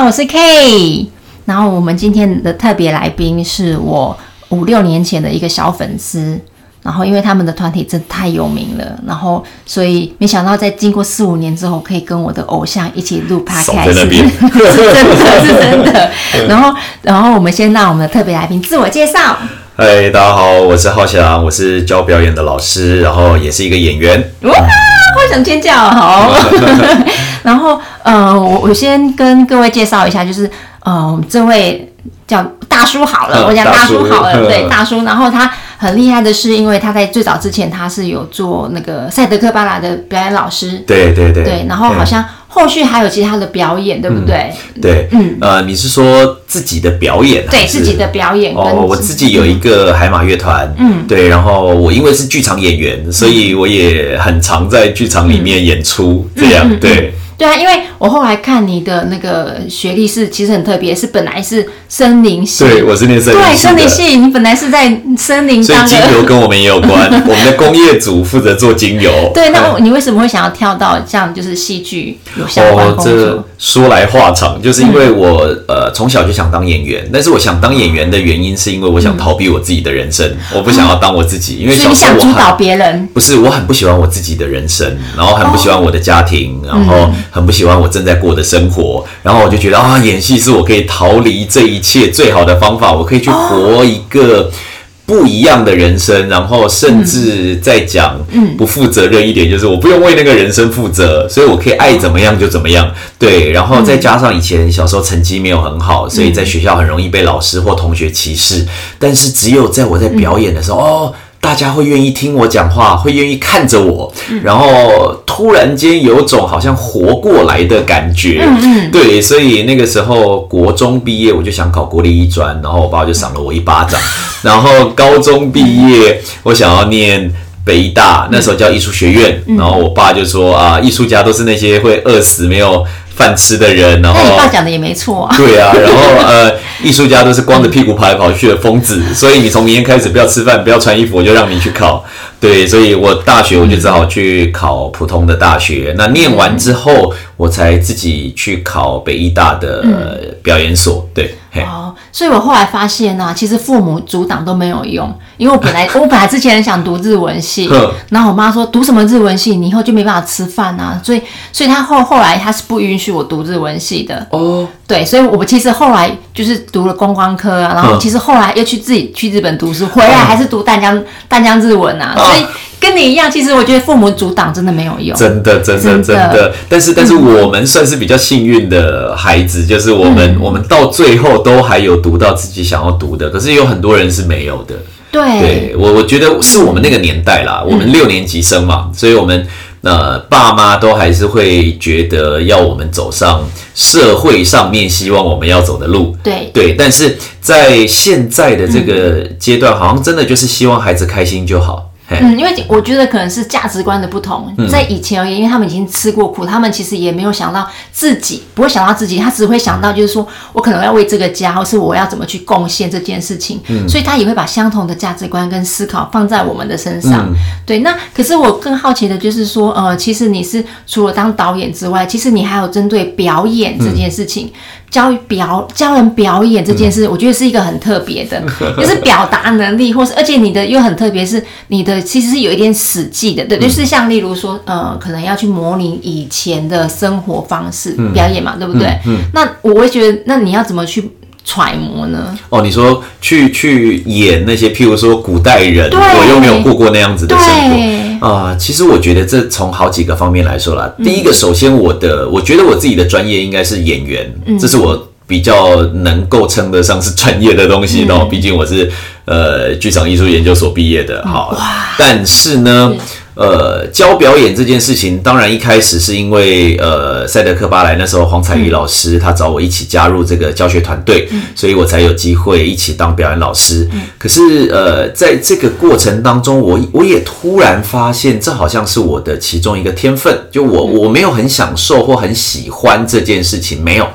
好，我是 K。然后我们今天的特别来宾是我五六年前的一个小粉丝。然后因为他们的团体真的太有名了，然后所以没想到在经过四五年之后，可以跟我的偶像一起录 podcast，在那边是真的是真的。然后然后我们先让我们的特别来宾自我介绍。嗨，大家好，我是浩翔，我是教表演的老师，然后也是一个演员。哇，好想尖叫，好。然后呃，我我先跟各位介绍一下，就是呃，这位叫大叔好了，嗯我讲大叔好了，对嗯大叔。然后他很厉害的是，因为他在最早之前他是有做那个赛德克巴拉的表演老师，对对对对，然后好像后续还有其他的表演，对不对？对，嗯呃，你是说自己的表演？还是对自己的表演哦，我自己有一个海马乐团，嗯，对，然后我因为是剧场演员，所以我也很常在剧场里面演出，这样对。对啊，因为我后来看你的那个学历是其实很特别，是本来是森林系，对，我是念森林对系对森林系，你本来是在森林所以。精油跟我们也有关，我们的工业组负责做精油。对，那你为什么会想要跳到这样就是戏剧有相关哦，工作？这说来话长，就是因为我、呃从小就想当演员，但是我想当演员的原因是因为我想逃避我自己的人生，我不想要当我自己，因为所以你小时候我想主导别人，不是我很不喜欢我自己的人生，然后很不喜欢我的家庭，然后很不喜欢我正在过的生活，然后我就觉得啊，演戏是我可以逃离这一切最好的方法，我可以去活一个。不一样的人生，然后甚至再讲不负责任一点，就是我不用为那个人生负责，所以我可以爱怎么样就怎么样。对，然后再加上以前小时候成绩没有很好，所以在学校很容易被老师或同学歧视。但是只有在我在表演的时候，哦。大家会愿意听我讲话，会愿意看着我，然后突然间有种好像活过来的感觉。嗯嗯，对，所以那个时候国中毕业，我就想考国立一专，然后我爸就赏了我一巴掌。然后高中毕业，我想要念。北医大那时候叫艺术学院，然后我爸就说啊，艺术家都是那些会饿死没有饭吃的人，然后那你爸讲的也没错啊。对啊，然后呃，艺术家都是光着屁股跑来跑去的疯子，所以你从明天开始不要吃饭，不要穿衣服，我就让你去考。对，所以我大学我就只好去考普通的大学。那念完之后，我才自己去考北艺大的、呃表演所。对，嘿，哦，所以我后来发现呢、其实父母阻挡都没有用，因为我本来 我本来之前很想读日文系，然后我妈说读什么日文系，你以后就没办法吃饭啊，所以所以她后后来她是不允许我读日文系的，哦，对，所以我其实后来就是读了观光科啊，然后嗯其实后来又去自己去日本读书，回来还是读淡江淡江日文啊，所以跟你一样，其实我觉得父母阻挡真的没有用，真的，真的，真的真的。但是，但是我们算是比较幸运的孩子，就是我们、我们到最后都还有读到自己想要读的，可是有很多人是没有的。对对我，我觉得是我们那个年代啦，我们六年级生嘛，所以我们呃爸妈都还是会觉得要我们走上社会上面希望我们要走的路。对对，但是在现在的这个阶段，好像真的就是希望孩子开心就好。嘿嗯，因为我觉得可能是价值观的不同，在以前而言，因为他们已经吃过苦，他们其实也没有想到自己，不会想到自己，他只会想到就是说我可能要为这个家，或是我要怎么去贡献这件事情，所以他也会把相同的价值观跟思考放在我们的身上。对，那可是我更好奇的就是说，呃，其实你是除了当导演之外，其实你还有针对表演这件事情。教表教人表演这件事，我觉得是一个很特别的，就是表达能力，或是而且你的又很特别，是你的其实是有一点史记的，对，就是像例如说，呃，可能要去模拟以前的生活方式表演嘛，对不对？那我会觉得，那你要怎么去揣摩呢？哦，你说去去演那些，譬如说古代人，我又没有过过那样子的生活啊、其实我觉得这从好几个方面来说啦。第一个，首先我的，我觉得我自己的专业应该是演员，这是我比较能够称得上是专业的东西的、哦。毕竟我是呃剧场艺术研究所毕业的，好，但是呢。呃，教表演这件事情，当然一开始是因为呃，赛德克巴莱那时候黄彩玉老师他找我一起加入这个教学团队，所以我才有机会一起当表演老师。可是呃，在这个过程当中，我我也突然发现，这好像是我的其中一个天分，就我我没有很享受或很喜欢这件事情，没有，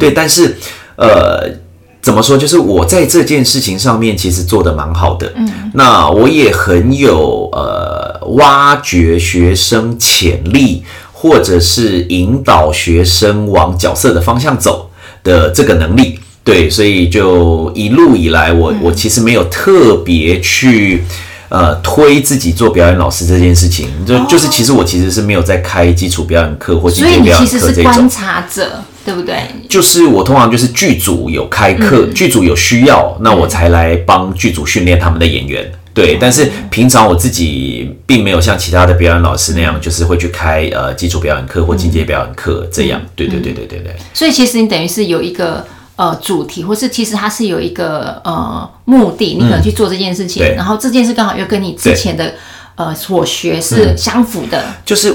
对，但是呃。怎么说？就是我在这件事情上面其实做的蛮好的，嗯，那我也很有呃挖掘学生潜力，或者是引导学生往角色的方向走。的这个能力。对，所以就一路以来，我我其实没有特别去呃推自己做表演老师这件事情，就就是其实我其实是没有在开基础表演课或进阶表演所以你其课这种实是观。察者，对不对？就是我通常就是剧组有开课，剧组有需要，那我才来帮剧组训练他们的演员。对，但是平常我自己并没有像其他的表演老师那样，就是会去开呃基础表演课或进阶表演课这样。对对对对对对。所以其实你等于是有一个呃主题，或是其实它是有一个呃目的，你可能去做这件事情，对然后这件事刚好又跟你之前的呃所学嗯是相符的。就是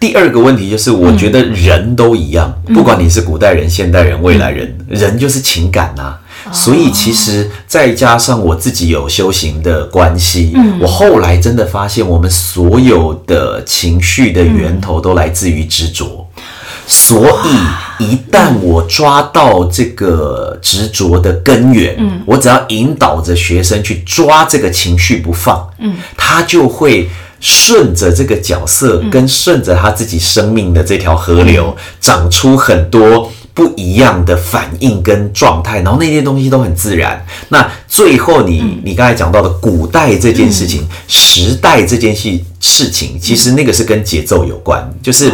第二个问题，就是我觉得人都一样，不管你是古代人、现代人、未来人，人就是情感呐、所以其实再加上我自己有修行的关系，我后来真的发现，我们所有的情绪的源头都来自于执着。所以，一旦我抓到这个执着的根源，我只要引导着学生去抓这个情绪不放，他就会顺着这个角色，跟顺着他自己生命的这条河流，长出很多不一样的反应跟状态，然后那些东西都很自然。那最后你，你刚才讲到的古代这件事情，时代这件事事情，其实那个是跟节奏有关，就是。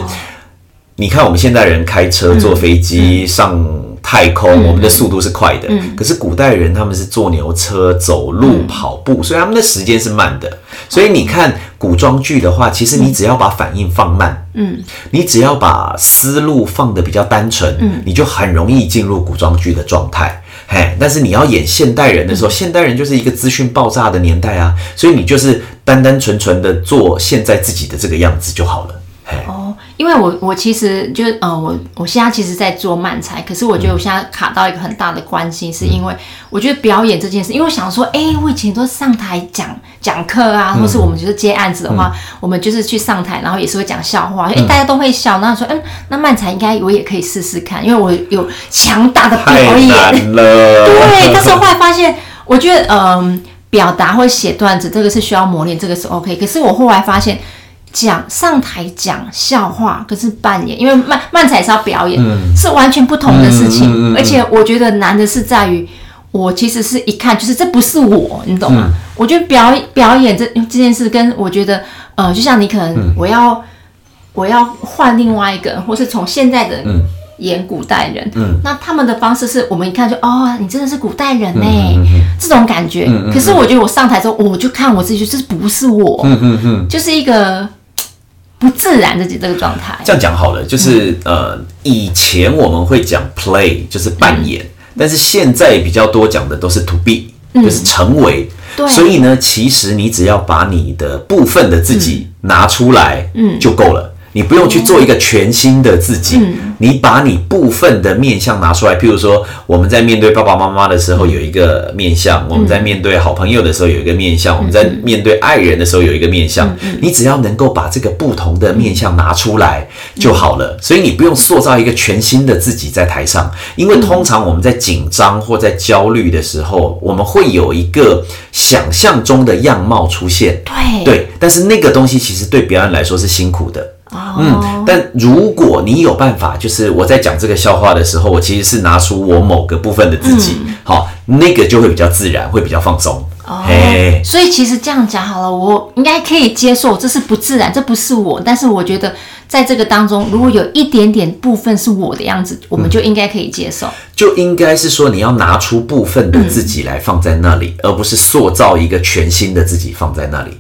你看，我们现代人开车、坐飞机、上太空，我们的速度是快的。可是古代人他们是坐牛车、走路、跑步，所以他们的时间是慢的。所以你看古装剧的话，其实你只要把反应放慢，嗯，你只要把思路放的比较单纯，嗯，你就很容易进入古装剧的状态。嘿，但是你要演现代人的时候，现代人就是一个资讯爆炸的年代啊，所以你就是单单纯纯的做现在自己的这个样子就好了。嘿，哦，因为我我其实就是呃，我我现在其实在做漫才，可是我觉得我现在卡到一个很大的关系，是因为我觉得表演这件事，因为我想说，哎、我以前都上台讲讲课啊，或是我们就是接案子的话，我们就是去上台，然后也是会讲笑话，哎、大家都会笑，然后说，嗯，那漫才应该我也可以试试看，因为我有强大的表太演，难了。对，但是我后来发现，我觉得嗯，表达或写段子这个是需要磨练，这个是 OK。可是我后来发现，讲上台讲笑话，可是扮演，因为漫漫才是要表演，是完全不同的事情。而且我觉得难的是在于。我其实是一看就是这不是我，你懂吗？我觉得表表演这这件事跟我觉得，呃，就像你可能我要、我要换另外一个人，或是从现在的演古代人，那他们的方式是我们一看就哦，你真的是古代人呢、这种感觉。可是我觉得我上台之后，我就看我自己，就这不是我，就是一个不自然的这个状态。这样讲好了，就是、呃，以前我们会讲 play，就是扮演，但是现在比较多讲的都是 to be，、就是成为。对所以呢，其实你只要把你的部分的自己拿出来，嗯，就够了。你不用去做一个全新的自己，你把你部分的面相拿出来。譬如说，我们在面对爸爸妈妈的时候有一个面相，我们在面对好朋友的时候有一个面相，我们在面对爱人的时候有一个面相。你只要能够把这个不同的面相拿出来就好了。所以你不用塑造一个全新的自己在台上，因为通常我们在紧张或在焦虑的时候，我们会有一个想象中的样貌出现。对对，但是那个东西其实对表演来说是辛苦的。嗯，但如果你有办法，就是我在讲这个笑话的时候，我其实是拿出我某个部分的自己，好，那个就会比较自然，会比较放松。嘿，所以其实这样讲好了，我应该可以接受，这是不自然，这不是我。但是我觉得在这个当中，如果有一点点部分是我的样子，我们就应该可以接受。就应该是说你要拿出部分的自己来放在那里，而不是塑造一个全新的自己放在那里。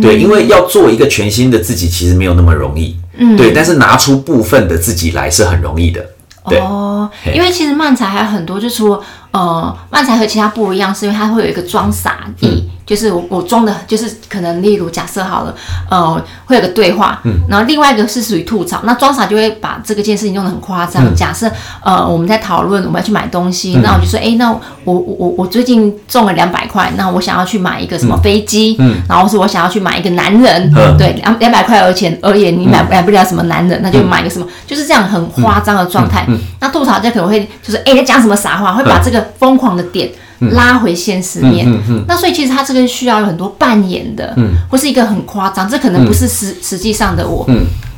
对，因为要做一个全新的自己，其实没有那么容易。嗯，对，但是拿出部分的自己来是很容易的。对，哦，因为其实漫才还有很多，就是说，呃，漫才和其他不一样，是因为它会有一个装傻意，就是我我装的，就是可能例如假设好了，呃，会有个对话，然后另外一个是属于吐槽，那装傻就会把这个件事情弄得很夸张。假设呃我们在讨论我们要去买东西，那我就说，哎，那我我我我最近中了两百块，那我想要去买一个什么飞机，然后是我想要去买一个男人，嗯。对，两两百块而且而言，你买买不了什么男人，那就买一个什么，就是这样很夸张的状态。那吐槽就可能会就是哎、讲什么傻话，会把这个疯狂的点拉回现实面。那所以其实他这个需要有很多扮演的，或是一个很夸张，这可能不是实实际上的我。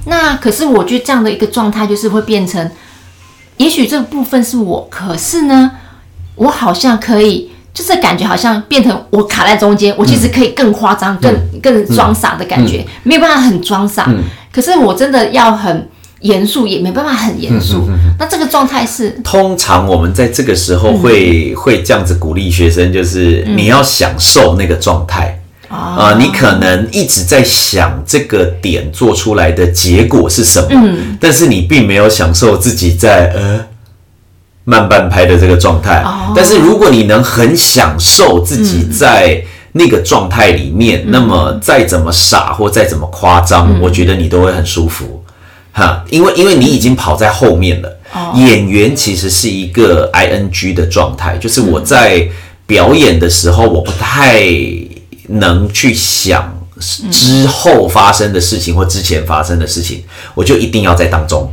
那可是我觉得这样的一个状态就是会变成。也许这个部分是我，可是呢，我好像可以，就是感觉好像变成我卡在中间，我其实可以更夸张、更更装傻的感觉，没有办法很装傻。可是我真的要很严肃，也没办法很严肃。那这个状态是，通常我们在这个时候会会这样子鼓励学生，就是你要享受那个状态。啊，你可能一直在想这个点做出来的结果是什么，嗯，但是你并没有享受自己在呃慢半拍的这个状态。但是如果你能很享受自己在那个状态里面，那么再怎么傻或再怎么夸张，我觉得你都会很舒服哈，因为因为你已经跑在后面了。演员其实是一个 I N G 的状态，就是我在表演的时候，我不太。能去想之后发生的事情或之前发生的事情，我就一定要在当中。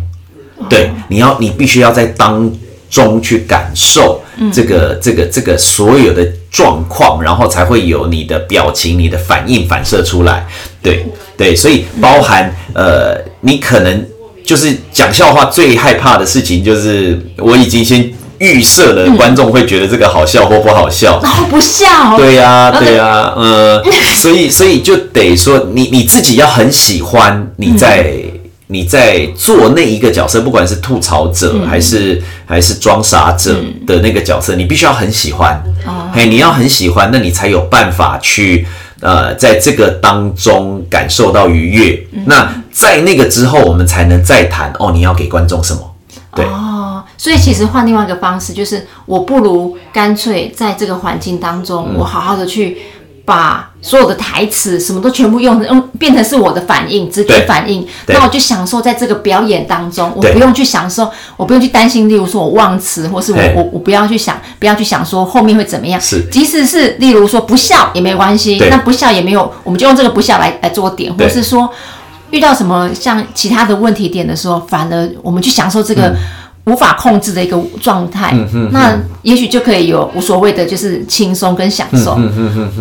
对，你要你必须要在当中去感受这个这个这个所有的状况，然后才会有你的表情、你的反应反射出来。对对，所以包含呃，你可能就是讲笑话最害怕的事情，就是我已经先。预设了观众会觉得这个好笑或不好笑，然后不笑。对呀，对呀，呃，所以所以就得说，你你自己要很喜欢你在你在做那一个角色，不管是吐槽者还是还是装傻者的那个角色，你必须要很喜欢。嘿，你要很喜欢，那你才有办法去呃，在这个当中感受到愉悦。那在那个之后，我们才能再谈哦，你要给观众什么？对。所以其实换另外一个方式，就是我不如干脆在这个环境当中，我好好的去把所有的台词什么都全部用用变成是我的反应，直觉反应。那我就享受在这个表演当中，我不用去享受，我不用去担心，例如说我忘词，或是我我我不要去想，不要去想说后面会怎么样。是，即使是例如说不笑也没关系，那不笑也没有，我们就用这个不笑来来做点，或是说遇到什么像其他的问题点的时候，反而我们去享受这个。无法控制的一个状态，那也许就可以有无所谓的，就是轻松跟享受。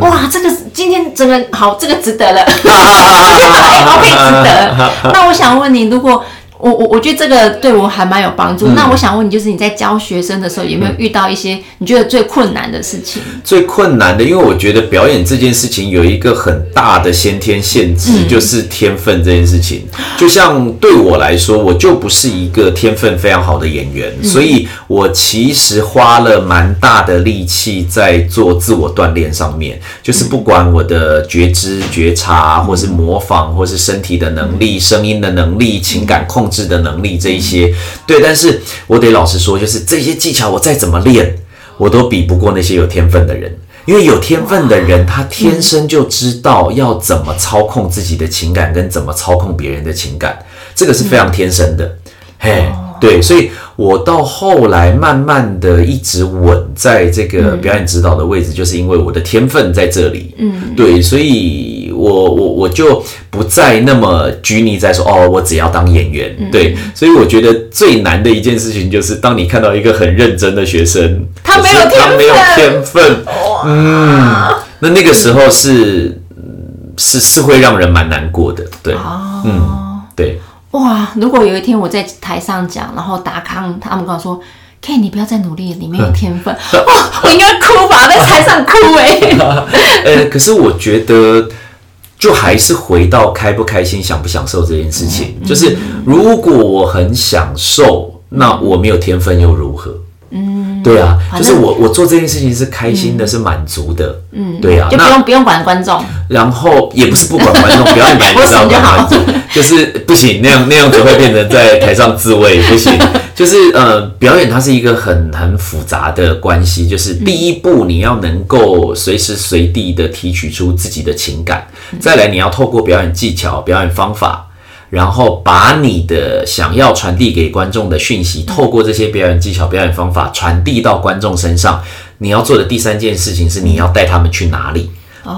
哇，这个今天整个好，这个值得了，好可以值得。那我想问你，如果。我我我觉得这个对我还蛮有帮助。那我想问你，就是你在教学生的时候，有没有遇到一些你觉得最困难的事情？最困难的，因为我觉得表演这件事情有一个很大的先天限制，就是天分这件事情。就像对我来说，我就不是一个天分非常好的演员，所以我其实花了蛮大的力气在做自我锻炼上面。就是不管我的觉知、觉察，或是模仿，或是身体的能力、声音的能力、情感控。制的能力这一些，对，但是我得老实说，就是这些技巧我再怎么练，我都比不过那些有天分的人。因为有天分的人，他天生就知道要怎么操控自己的情感，跟怎么操控别人的情感，这个是非常天生的。嘿，对，所以我到后来慢慢的一直稳在这个表演指导的位置，就是因为我的天分在这里。嗯，对，所以。我我我就不再那么拘泥在说哦，我只要当演员，对，所以我觉得最难的一件事情就是，当你看到一个很认真的学生，他没有他没有天分，嗯，那那个时候是是是会让人蛮难过的，对，嗯，对，哇，如果有一天我在台上讲，然后达康他们跟我说，K，你不要再努力，你没有 天分，哇，我应该哭吧，在台上哭哎，呃，可是我觉得。就还是回到开不开心、享不享受这件事情。就是如果我很享受，那我没有天分又如何？嗯，对啊，就是我我做这件事情是开心的，是满足的。嗯，对啊，就不用不用管观众。然后也不是不管观众，表演本来就是要管观众，就是不行，那样那样只会变成在台上自慰，不行。就是呃，表演它是一个很很复杂的关系。就是第一步，你要能够随时随地的提取出自己的情感；再来，你要透过表演技巧、表演方法，然后把你的想要传递给观众的讯息，透过这些表演技巧、表演方法传递到观众身上。你要做的第三件事情是，你要带他们去哪里？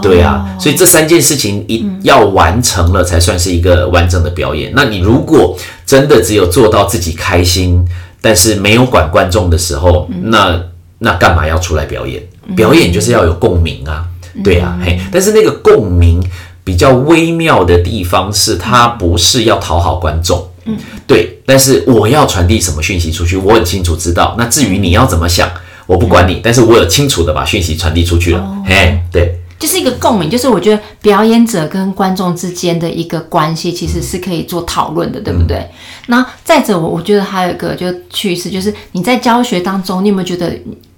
对啊，所以这三件事情一要完成了，才算是一个完整的表演。那你如果真的只有做到自己开心，但是没有管观众的时候，那那干嘛要出来表演？表演就是要有共鸣啊，对啊，嘿。但是那个共鸣比较微妙的地方是，它不是要讨好观众，嗯，对。但是我要传递什么讯息出去，我很清楚知道。那至于你要怎么想，我不管你，但是我有清楚的把讯息传递出去了。嘿，对。就是一个共鸣，就是我觉得表演者跟观众之间的一个关系，其实是可以做讨论的，对不对？那再者，我我觉得还有一个就趋势，就是你在教学当中，你有没有觉得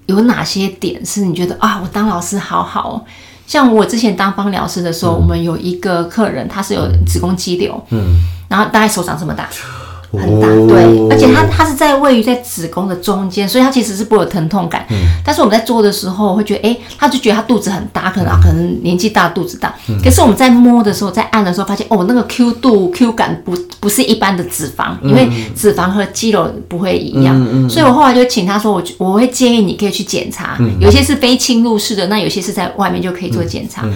有哪些点是你觉得啊，我当老师好好？像我之前当帮疗师的时候，我们有一个客人，他是有子宫肌瘤，嗯，然后大概手掌这么大。很大，对，而且它它是在位于在子宫的中间，所以它其实是不会有疼痛感。嗯，但是我们在做的时候会觉得，哎，他就觉得他肚子很大，可能可能年纪大肚子大。嗯，可是我们在摸的时候，在按的时候发现，哦，那个 Q 度 Q 感不不是一般的脂肪，因为脂肪和肌肉不会一样。嗯嗯。所以我后来就请他说，我我会建议你可以去检查，有些是非侵入式的，那有些是在外面就可以做检查。嗯，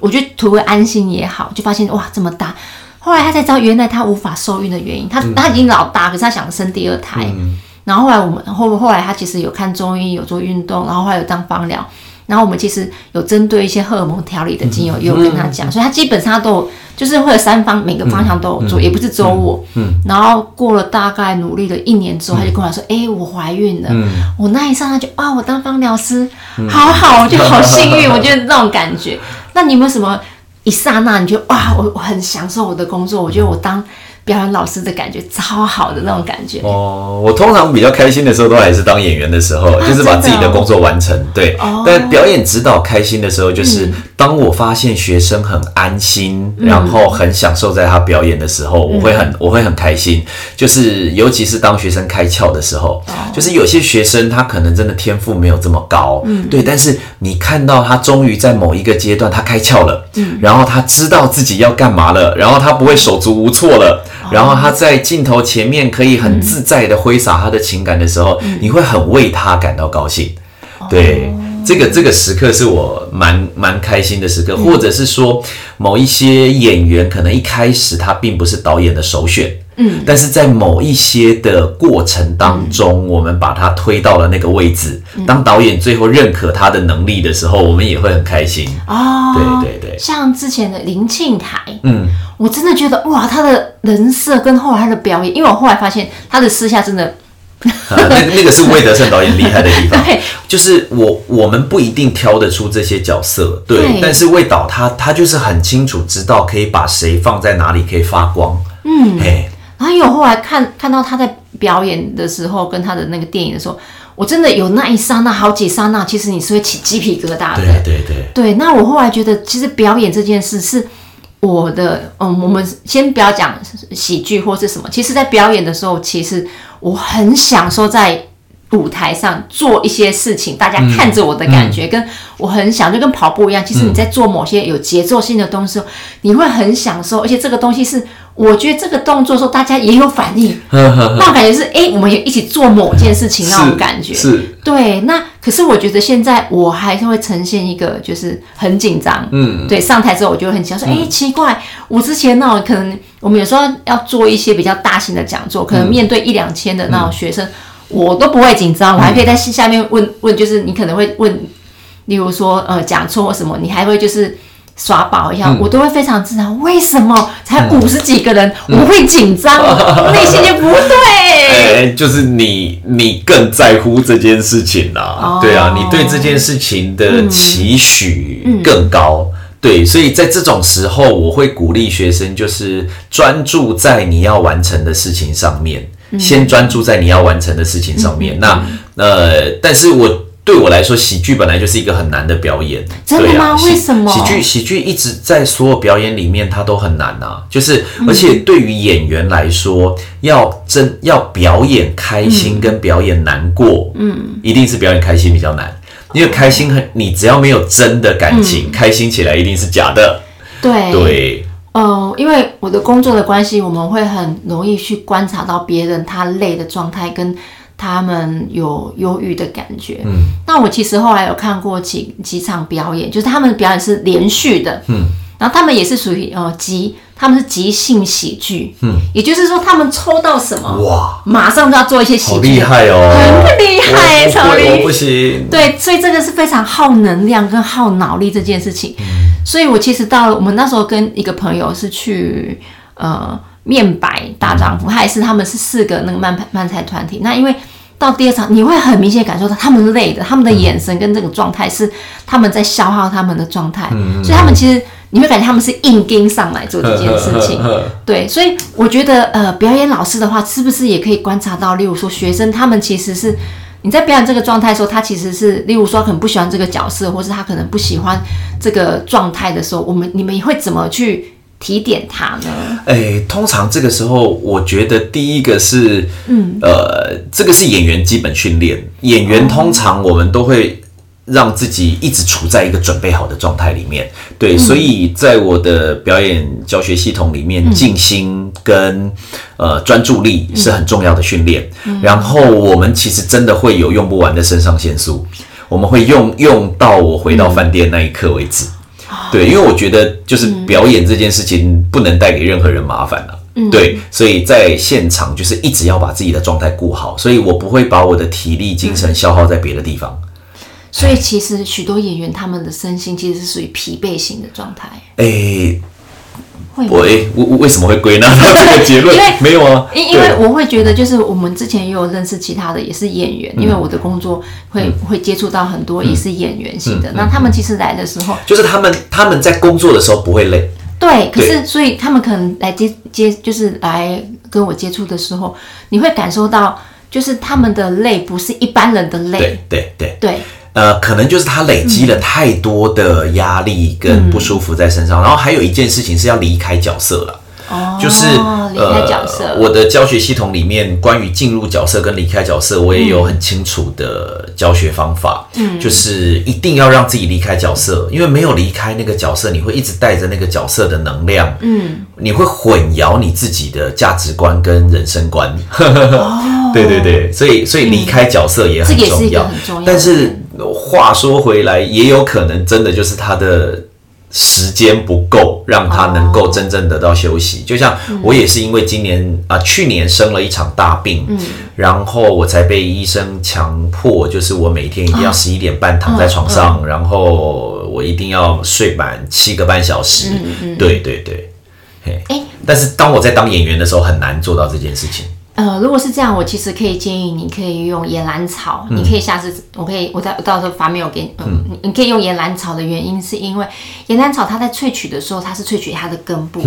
我觉得图个安心也好，就发现哇这么大。后来他才知道，原来他无法受孕的原因。他他已经老大，可是他想生第二胎。然后后来我们后后来他其实有看中医，有做运动，然后后来有当芳疗。然后我们其实有针对一些荷尔蒙调理的精油，也有跟他讲，所以他基本上都有，就是会有三方每个方向都有做，也不是只有我。然后过了大概努力了一年之后，他就跟我说：“哎，我怀孕了。”我那一刹那就啊，我当芳疗师好好，我就好幸运，我觉得那种感觉。那你有没有什么？一刹那，你就哇，我我很享受我的工作，我觉得我当。表演老师的感觉超好的那种感觉哦。我通常比较开心的时候，都还是当演员的时候，就是把自己的工作完成。对，但表演指导开心的时候，就是当我发现学生很安心，然后很享受在他表演的时候，我会很我会很开心。就是尤其是当学生开窍的时候，就是有些学生他可能真的天赋没有这么高，嗯，对，但是你看到他终于在某一个阶段他开窍了，嗯，然后他知道自己要干嘛了，然后他不会手足无措了。然后他在镜头前面可以很自在的挥洒他的情感的时候，你会很为他感到高兴。对，这个这个时刻是我蛮蛮开心的时刻，或者是说某一些演员可能一开始他并不是导演的首选。嗯，但是在某一些的过程当中，我们把他推到了那个位置。当导演最后认可他的能力的时候，我们也会很开心。哦，对对对，像之前的林庆台，嗯，我真的觉得哇，他的人设跟后来他的表演，因为我后来发现他的私下真的，那那个是魏德胜导演厉害的地方。对，就是我我们不一定挑得出这些角色，对，但是魏导他他就是很清楚知道可以把谁放在哪里可以发光。嗯，哎。然后有后来看看到他在表演的时候，跟他的那个电影的时候，我真的有那一刹那，好几刹那，其实你是会起鸡皮疙瘩的。对对对。对，那我后来觉得，其实表演这件事是我的，嗯，我们先不要讲喜剧或是什么，其实，在表演的时候，其实我很享受在。舞台上做一些事情，大家看着我的感觉，跟我很想，就跟跑步一样。其实你在做某些有节奏性的东西，你会很享受，而且这个东西是，我觉得这个动作时候大家也有反应，那种感觉是，哎，我们也一起做某件事情那种感觉。是，对。那可是我觉得现在我还是会呈现一个，就是很紧张。嗯，对。上台之后我就很紧张，说，哎，奇怪，我之前那种可能，我们有时候要做一些比较大型的讲座，可能面对一两千的那种学生。我都不会紧张，我还可以在下面问问，就是你可能会问，例如说呃讲错什么，你还会就是耍宝一下，我都会非常自然。为什么才五十几个人，我会紧张，内心就不对。哎，就是你你更在乎这件事情啦，对啊，你对这件事情的期许更高，对，所以在这种时候，我会鼓励学生就是专注在你要完成的事情上面。先专注在你要完成的事情上面。那呃，但是我对我来说，喜剧本来就是一个很难的表演。真的吗？为什么？喜剧喜剧一直在所有表演里面，它都很难啊。就是而且对于演员来说，要真要表演开心跟表演难过，嗯，一定是表演开心比较难。因为开心很，你只要没有真的感情，开心起来一定是假的。对对。嗯，因为我的工作的关系，我们会很容易去观察到别人他累的状态，跟他们有忧郁的感觉。嗯，那我其实后来有看过几几场表演，就是他们的表演是连续的。嗯，然后他们也是属于呃即他们是即兴喜剧。嗯，也就是说他们抽到什么哇，马上就要做一些喜剧，好厉害哦，很厉害，超厉害，不行。对，所以这个是非常耗能量跟耗脑力这件事情。所以，我其实到了我们那时候跟一个朋友是去呃面白大丈夫，他也是他们是四个那个慢慢才团体。那因为到第二场，你会很明显感受到他们累的，他们的眼神跟这个状态是他们在消耗他们的状态，所以他们其实你会感觉他们是硬盯上来做这件事情。对，所以我觉得呃，表演老师的话，是不是也可以观察到，例如说学生他们其实是。你在表演这个状态的时候，他其实是，例如说，可能不喜欢这个角色，或是他可能不喜欢这个状态的时候，我们你们会怎么去提点他呢？哎，通常这个时候，我觉得第一个是，嗯，呃，这个是演员基本训练。演员通常我们都会。让自己一直处在一个准备好的状态里面，对，所以在我的表演教学系统里面，静心跟呃专注力是很重要的训练。然后我们其实真的会有用不完的肾上腺素，我们会用用到我回到饭店那一刻为止。对，因为我觉得就是表演这件事情不能带给任何人麻烦了。对，所以在现场就是一直要把自己的状态顾好，所以我不会把我的体力、精神消耗在别的地方。所以其实许多演员他们的身心其实是属于疲惫型的状态。诶，会为为为什么会归纳 到这个结论？因为没有啊，因因为我会觉得，就是我们之前也有认识其他的也是演员，因为我的工作会会接触到很多也是演员型的。那他们其实来的时候，就是他们他们在工作的时候不会累。对，可是所以他们可能来接接就是来跟我接触的时候，你会感受到，就是他们的累不是一般人的累。对对对对。呃，可能就是他累积了太多的压力跟不舒服在身上，然后还有一件事情是要离开角色了。哦，就是离开角色。我的教学系统里面关于进入角色跟离开角色，我也有很清楚的教学方法。嗯，就是一定要让自己离开角色，因为没有离开那个角色，你会一直带着那个角色的能量。嗯，你会混淆你自己的价值观跟人生观。哦，对对对，所以所以离开角色也很重要。但是话说回来，也有可能真的就是他的。时间不够，让他能够真正得到休息。就像我也是因为今年啊，去年生了一场大病，然后我才被医生强迫，就是我每天一定要十一点半躺在床上，然后我一定要睡满七个半小时。对对对，嘿，但是当我在当演员的时候，很难做到这件事情。呃，如果是这样，我其实可以建议你可以用岩兰草。你可以下次，我可以，我到到时候发 mail 给你。嗯，你你可以用岩兰草的原因是因为岩兰草它在萃取的时候，它是萃取它的根部，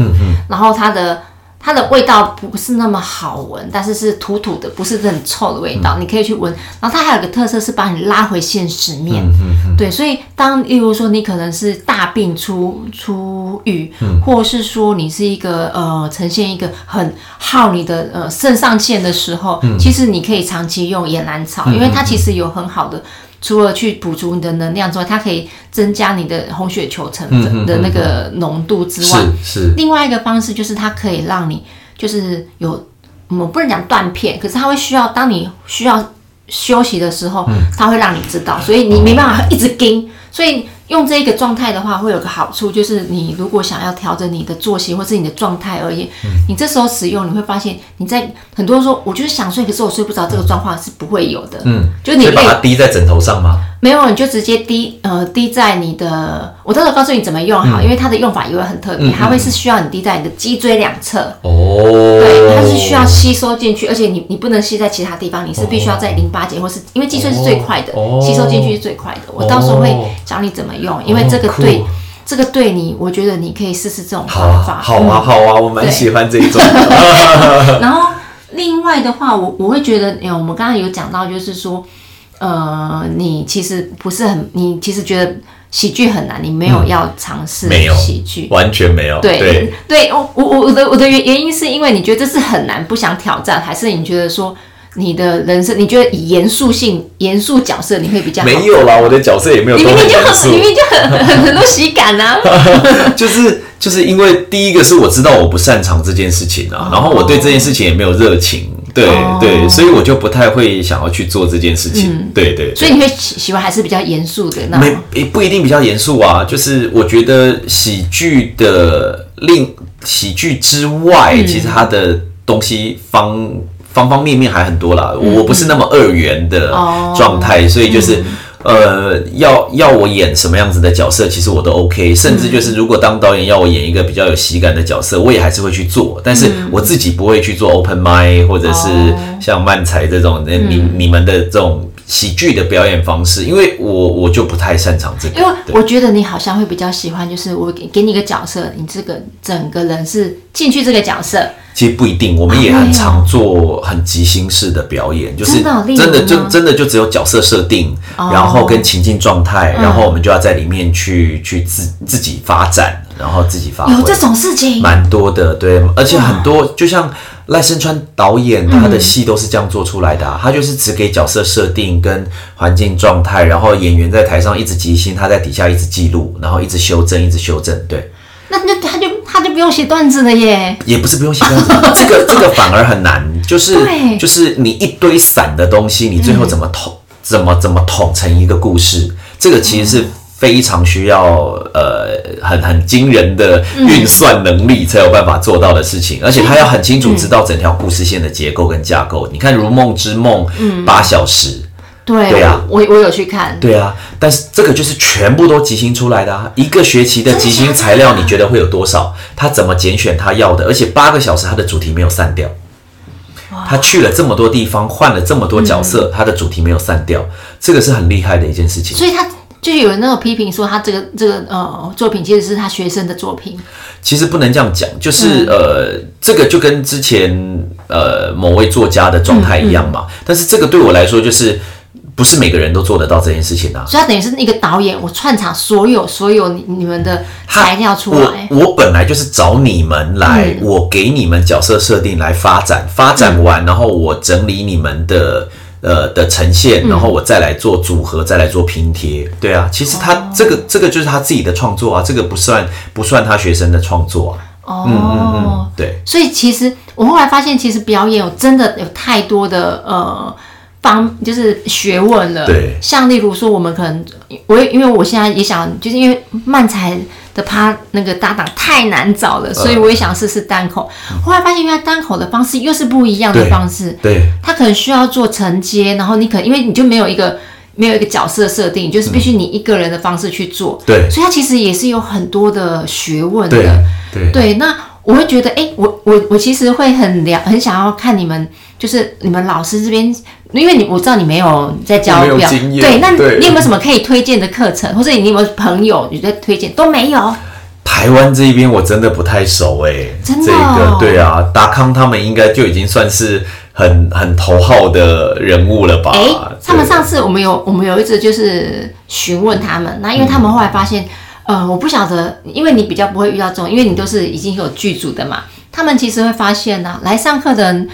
然后它的。它的味道不是那么好闻，但是是土土的，不是很臭的味道。你可以去闻。然后它还有个特色是把你拉回现实面。对，所以当例如说你可能是大病初初愈，或是说你是一个呃呈现一个很耗你的呃肾上腺的时候，其实你可以长期用野兰草，因为它其实有很好的。除了去补足你的能量之外，它可以增加你的红血球成分的那个浓度之外，是另外一个方式就是它可以让你就是有，我不能讲断片，可是它会需要当你需要休息的时候，它会让你知道，所以你没办法一直盯，所以。用这个状态的话，会有个好处，就是你如果想要调整你的作息或是你的状态而言，你这时候使用，你会发现你在很多人说，我就是想睡，可是我睡不着，这个状况是不会有的。嗯，就你把它滴在枕头上吗？没有，你就直接滴，呃，滴在你的，我到时候告诉你怎么用好，因为它的用法也会很特别，它会是需要你滴在你的脊椎两侧。哦，对，它是需要吸收进去，而且你你不能吸在其他地方，你是必须要在淋巴结或是因为脊椎是最快的，吸收进去是最快的。我到时候会教你怎么用，因为这个对这个对你，我觉得你可以试试这种方法。好啊，好啊，我蛮喜欢这一种。然后另外的话，我我会觉得，哎，我们刚刚有讲到，就是说。呃，你其实不是很，你其实觉得喜剧很难，你没有要尝试喜剧，完全没有。对对，我我我的我的原原因是因为你觉得这是很难，不想挑战，还是你觉得说你的人生，你觉得以严肃性、严肃角色你会比较？没有啦，我的角色也没有。你明明就很，明明就很很很多喜感啊。就是就是因为第一个是我知道我不擅长这件事情啊，然后我对这件事情也没有热情。对对，所以我就不太会想要去做这件事情。对对，所以你会喜喜欢还是比较严肃的？那没不一定比较严肃啊，就是我觉得喜剧的另喜剧之外，其实它的东西方方方面面还很多啦。我不是那么二元的状态，所以就是呃，要要我演什么样子的角色，其实我都 OK。甚至就是如果当导演要我演一个比较有喜感的角色，我也还是会去做。但是我自己不会去做 open m i d 或者是像漫才这种你你们的这种。喜剧的表演方式，因为我我就不太擅长这个。因为我觉得你好像会比较喜欢，就是我给给你一个角色，你这个整个人是进去这个角色。其实不一定，我们也很常做很即兴式的表演，就是真的就真的就只有角色设定，然后跟情境状态，然后我们就要在里面去去自自己发展，然后自己发挥。有这种事情，蛮多的，对，而且很多就像。赖声川导演他的戏都是这样做出来的，他就是只给角色设定跟环境状态，然后演员在台上一直即兴，他在底下一直记录，然后一直修正，一直修正。对，那那他就他就不用写段子了耶？也不是不用写段子，这个这个反而很难，就是就是你一堆散的东西，你最后怎么统怎么怎么统成一个故事？这个其实是。非常需要呃很很惊人的运算能力才有办法做到的事情，而且他要很清楚知道整条故事线的结构跟架构。你看《如梦之梦》八小时，对对啊，我我有去看，对啊，但是这个就是全部都即兴出来的啊！一个学期的即兴材料，你觉得会有多少？他怎么拣选他要的？而且八个小时他的主题没有散掉，他去了这么多地方，换了这么多角色，他的主题没有散掉，这个是很厉害的一件事情。所以他。就有人那种批评说，他这个这个呃作品其实是他学生的作品。其实不能这样讲，就是呃，这个就跟之前呃某位作家的状态一样嘛。但是这个对我来说，就是不是每个人都做得到这件事情啊。所以他等于是一个导演，我串场所有所有你你们的材料出来。我我本来就是找你们来，我给你们角色设定来发展，发展完然后我整理你们的。呃的呈现，然后我再来做组合，再来做拼贴。对啊，其实他这个这个就是他自己的创作啊，这个不算不算他学生的创作啊。哦，嗯嗯嗯，对。所以其实我后来发现，其实表演有真的有太多的呃方，就是学问了。对。像例如说，我们可能我因为我现在也想，就是因为漫才。的趴那个搭档太难找了，所以我也想试试单口。后来发现，因为单口的方式又是不一样的方式，对，他可能需要做承接，然后你可能因为你就没有一个没有一个角色设定，就是必须你一个人的方式去做，对，所以他其实也是有很多的学问的，对，对。那我会觉得，哎，我我我其实会很了，很想要看你们，就是你们老师这边。因为你我知道你没有在教表，对，那你有没有什么可以推荐的课程，或者你有没有朋友你在推荐都没有？台湾这一边我真的不太熟哎，真的，这个对啊，达康他们应该就已经算是很很头号的人物了吧？哎，他们上次我们有我们有一次就是询问他们，那因为他们后来发现，呃，我不晓得，因为你比较不会遇到这种，因为你都是已经有剧组的嘛，他们其实会发现呢，来上课的人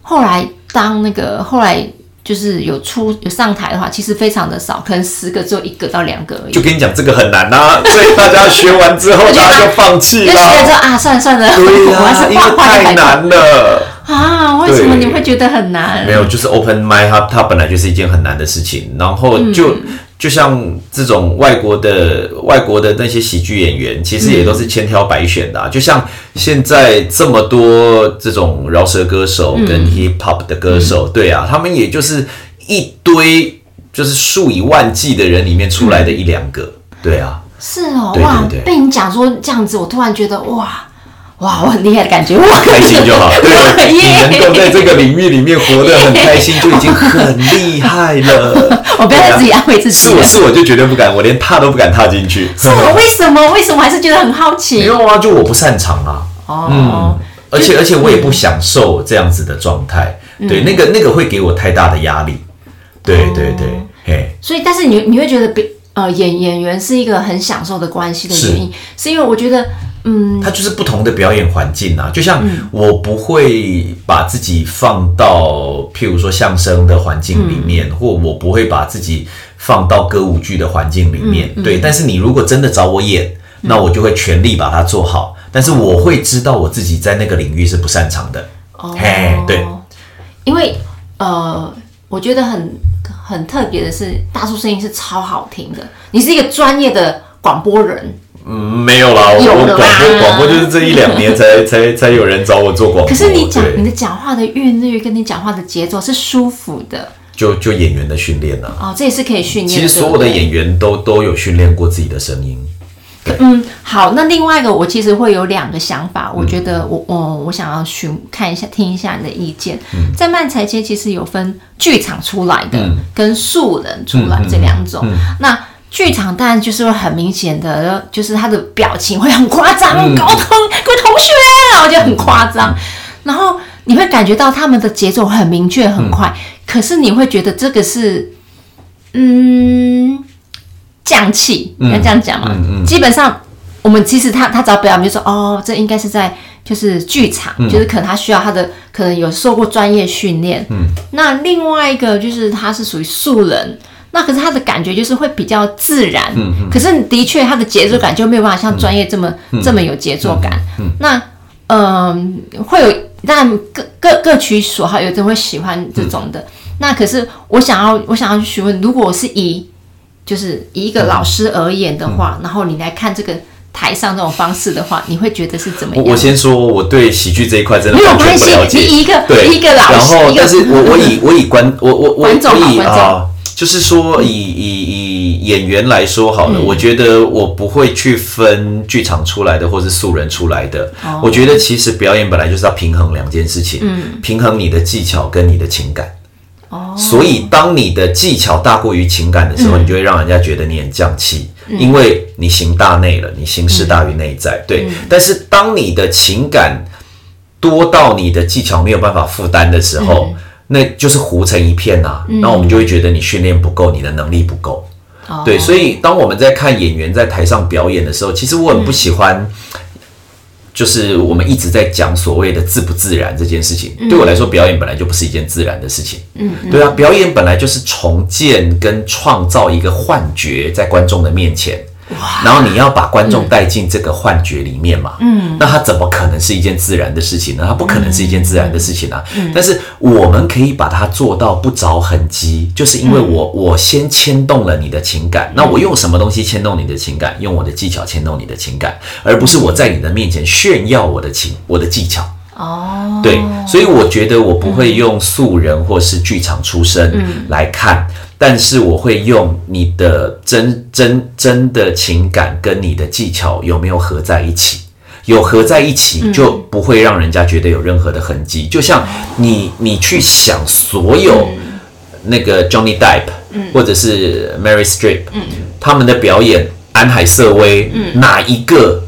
后来当那个后来。就是有出有上台的话，其实非常的少，可能十个只有一个到两个而已。就跟你讲，这个很难呐，所以大家学完之后，大家就放弃了。就学了之后啊，算了算了，对呀，因为太难了啊！为什么你会觉得很难？没有，就是 open m i 它它本来就是一件很难的事情，然后就。就像这种外国的外国的那些喜剧演员，其实也都是千挑百选的。就像现在这么多这种饶舌歌手跟 hip hop 的歌手，对啊，他们也就是一堆就是数以万计的人里面出来的一两个，对啊。是哦，哇，被你讲说这样子，我突然觉得哇。哇，我很厉害的感觉，我开心就好。对，你能够在这个领域里面活得很开心，就已经很厉害了。我不要再自己安慰自己。是我是我就绝对不敢，我连踏都不敢踏进去。是我？为什么？为什么还是觉得很好奇？没有啊，就我不擅长啊。哦。嗯。而且而且我也不享受这样子的状态。对，那个那个会给我太大的压力。对对对，嘿。所以，但是你你会觉得，比呃演演员是一个很享受的关系的原因，是因为我觉得。嗯，它就是不同的表演环境啊，就像我不会把自己放到譬如说相声的环境里面，或我不会把自己放到歌舞剧的环境里面，对。但是你如果真的找我演，那我就会全力把它做好。但是我会知道我自己在那个领域是不擅长的。嘿，对，因为呃，我觉得很很特别的是，大叔声音是超好听的。你是一个专业的广播人。嗯，没有啦，我广播广播就是这一两年才 才才有人找我做广播。可是你讲你的讲话的韵律跟你讲话的节奏是舒服的，就就演员的训练啊、哦，这也是可以训练。其实所有的演员都都有训练过自己的声音。嗯，好，那另外一个我其实会有两个想法，嗯我觉得我我我想要询看一下听一下你的意见。嗯。在漫才街其实有分剧场出来的、嗯。跟素人出来这两种。嗯那剧场当然就是会很明显的，就是他的表情会很夸张，嗯。高通各位同学，我觉得很夸张，然后你会感觉到他们的节奏很明确很快，嗯可是你会觉得这个是嗯匠气，嗯要这样讲嘛？嗯嗯基本上我们其实他他只要表演，就说哦，这应该是在就是剧场，嗯就是可能他需要他的可能有受过专业训练。嗯，那另外一个就是他是属于素人。那可是他的感觉就是会比较自然，嗯可是的确他的节奏感就没有办法像专业这么、这么有节奏感。那嗯、会有，但各各各取所好，有的人会喜欢这种的。那可是我想要，我想要去询问，如果我是以就是以一个老师而言的话，然后你来看这个台上这种方式的话，你会觉得是怎么样？我我先说，我对喜剧这一块真的没有完全关系不了解。你一个对一个老师然后但是我我以 我以观我我我我以啊，就是说以以以演员来说好了，嗯我觉得我不会去分剧场出来的或是素人出来的。哦我觉得其实表演本来就是要平衡两件事情，嗯平衡你的技巧跟你的情感。哦，所以，当你的技巧大过于情感的时候，嗯。你就会让人家觉得你很降气，因为你行大内了，你行事大于内在。对，嗯。但是当你的情感多到你的技巧没有办法负担的时候，嗯。那就是糊成一片呐、然后我们就会觉得你训练不够，你的能力不够。哦。对，所以当我们在看演员在台上表演的时候，其实我很不喜欢，就是我们一直在讲所谓的自不自然这件事情。对我来说，表演本来就不是一件自然的事情。嗯，对啊，表演本来就是重建跟创造一个幻觉在观众的面前。然后你要把观众带进这个幻觉里面嘛，嗯，那它怎么可能是一件自然的事情呢？它不可能是一件自然的事情啊。但是我们可以把它做到不着痕迹，就是因为我我先牵动了你的情感，那我用什么东西牵动你的情感？用我的技巧牵动你的情感，而不是我在你的面前炫耀我的情我的技巧。哦，对，所以我觉得我不会用素人或是剧场出身来看，但是我会用你的真真真的情感跟你的技巧有没有合在一起。有合在一起，就不会让人家觉得有任何的痕迹。就像你，你去想所有那个 Johnny Depp，、或者是 Mary Streep，、他们的表演，安海瑟薇，哪一个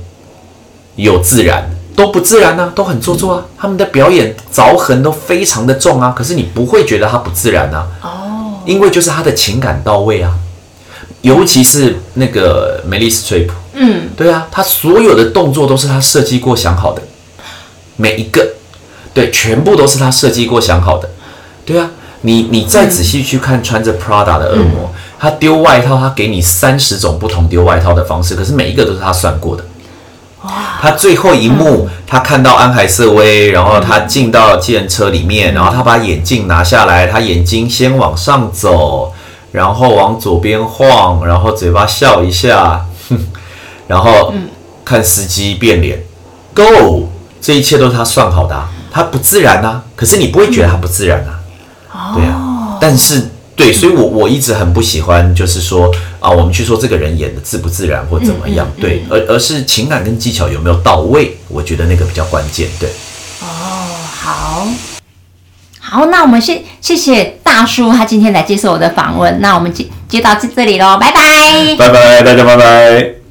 有自然？都不自然啊，都很做作啊。他们的表演凿痕都非常的重啊，可是你不会觉得它不自然啊。哦，因为就是他的情感到位啊，尤其是那个梅丽史翠普，嗯，对啊，他所有的动作都是他设计过想好的，每一个，对，全部都是他设计过想好的，对啊。你你再仔细去看穿着 Prada 的恶魔，他丢外套，他给你三十种不同丢外套的方式，可是每一个都是他算过的。他最后一幕，他看到安海瑟薇，然后他进到计程车里面，然后他把眼镜拿下来，他眼睛先往上走，然后往左边晃，然后嘴巴笑一下，哼，然后看司机变脸，Go，这一切都是他算好的、啊，他不自然啊，可是你不会觉得他不自然啊，对啊，但是。对，所以我我一直很不喜欢，就是说啊，我们去说这个人演的自不自然或怎么样，对，而而是情感跟技巧有没有到位，我觉得那个比较关键，对。哦，好，好，那我们谢谢谢大叔他今天来接受我的访问，那我们接接到这这里喽，拜拜。拜拜，大家拜拜。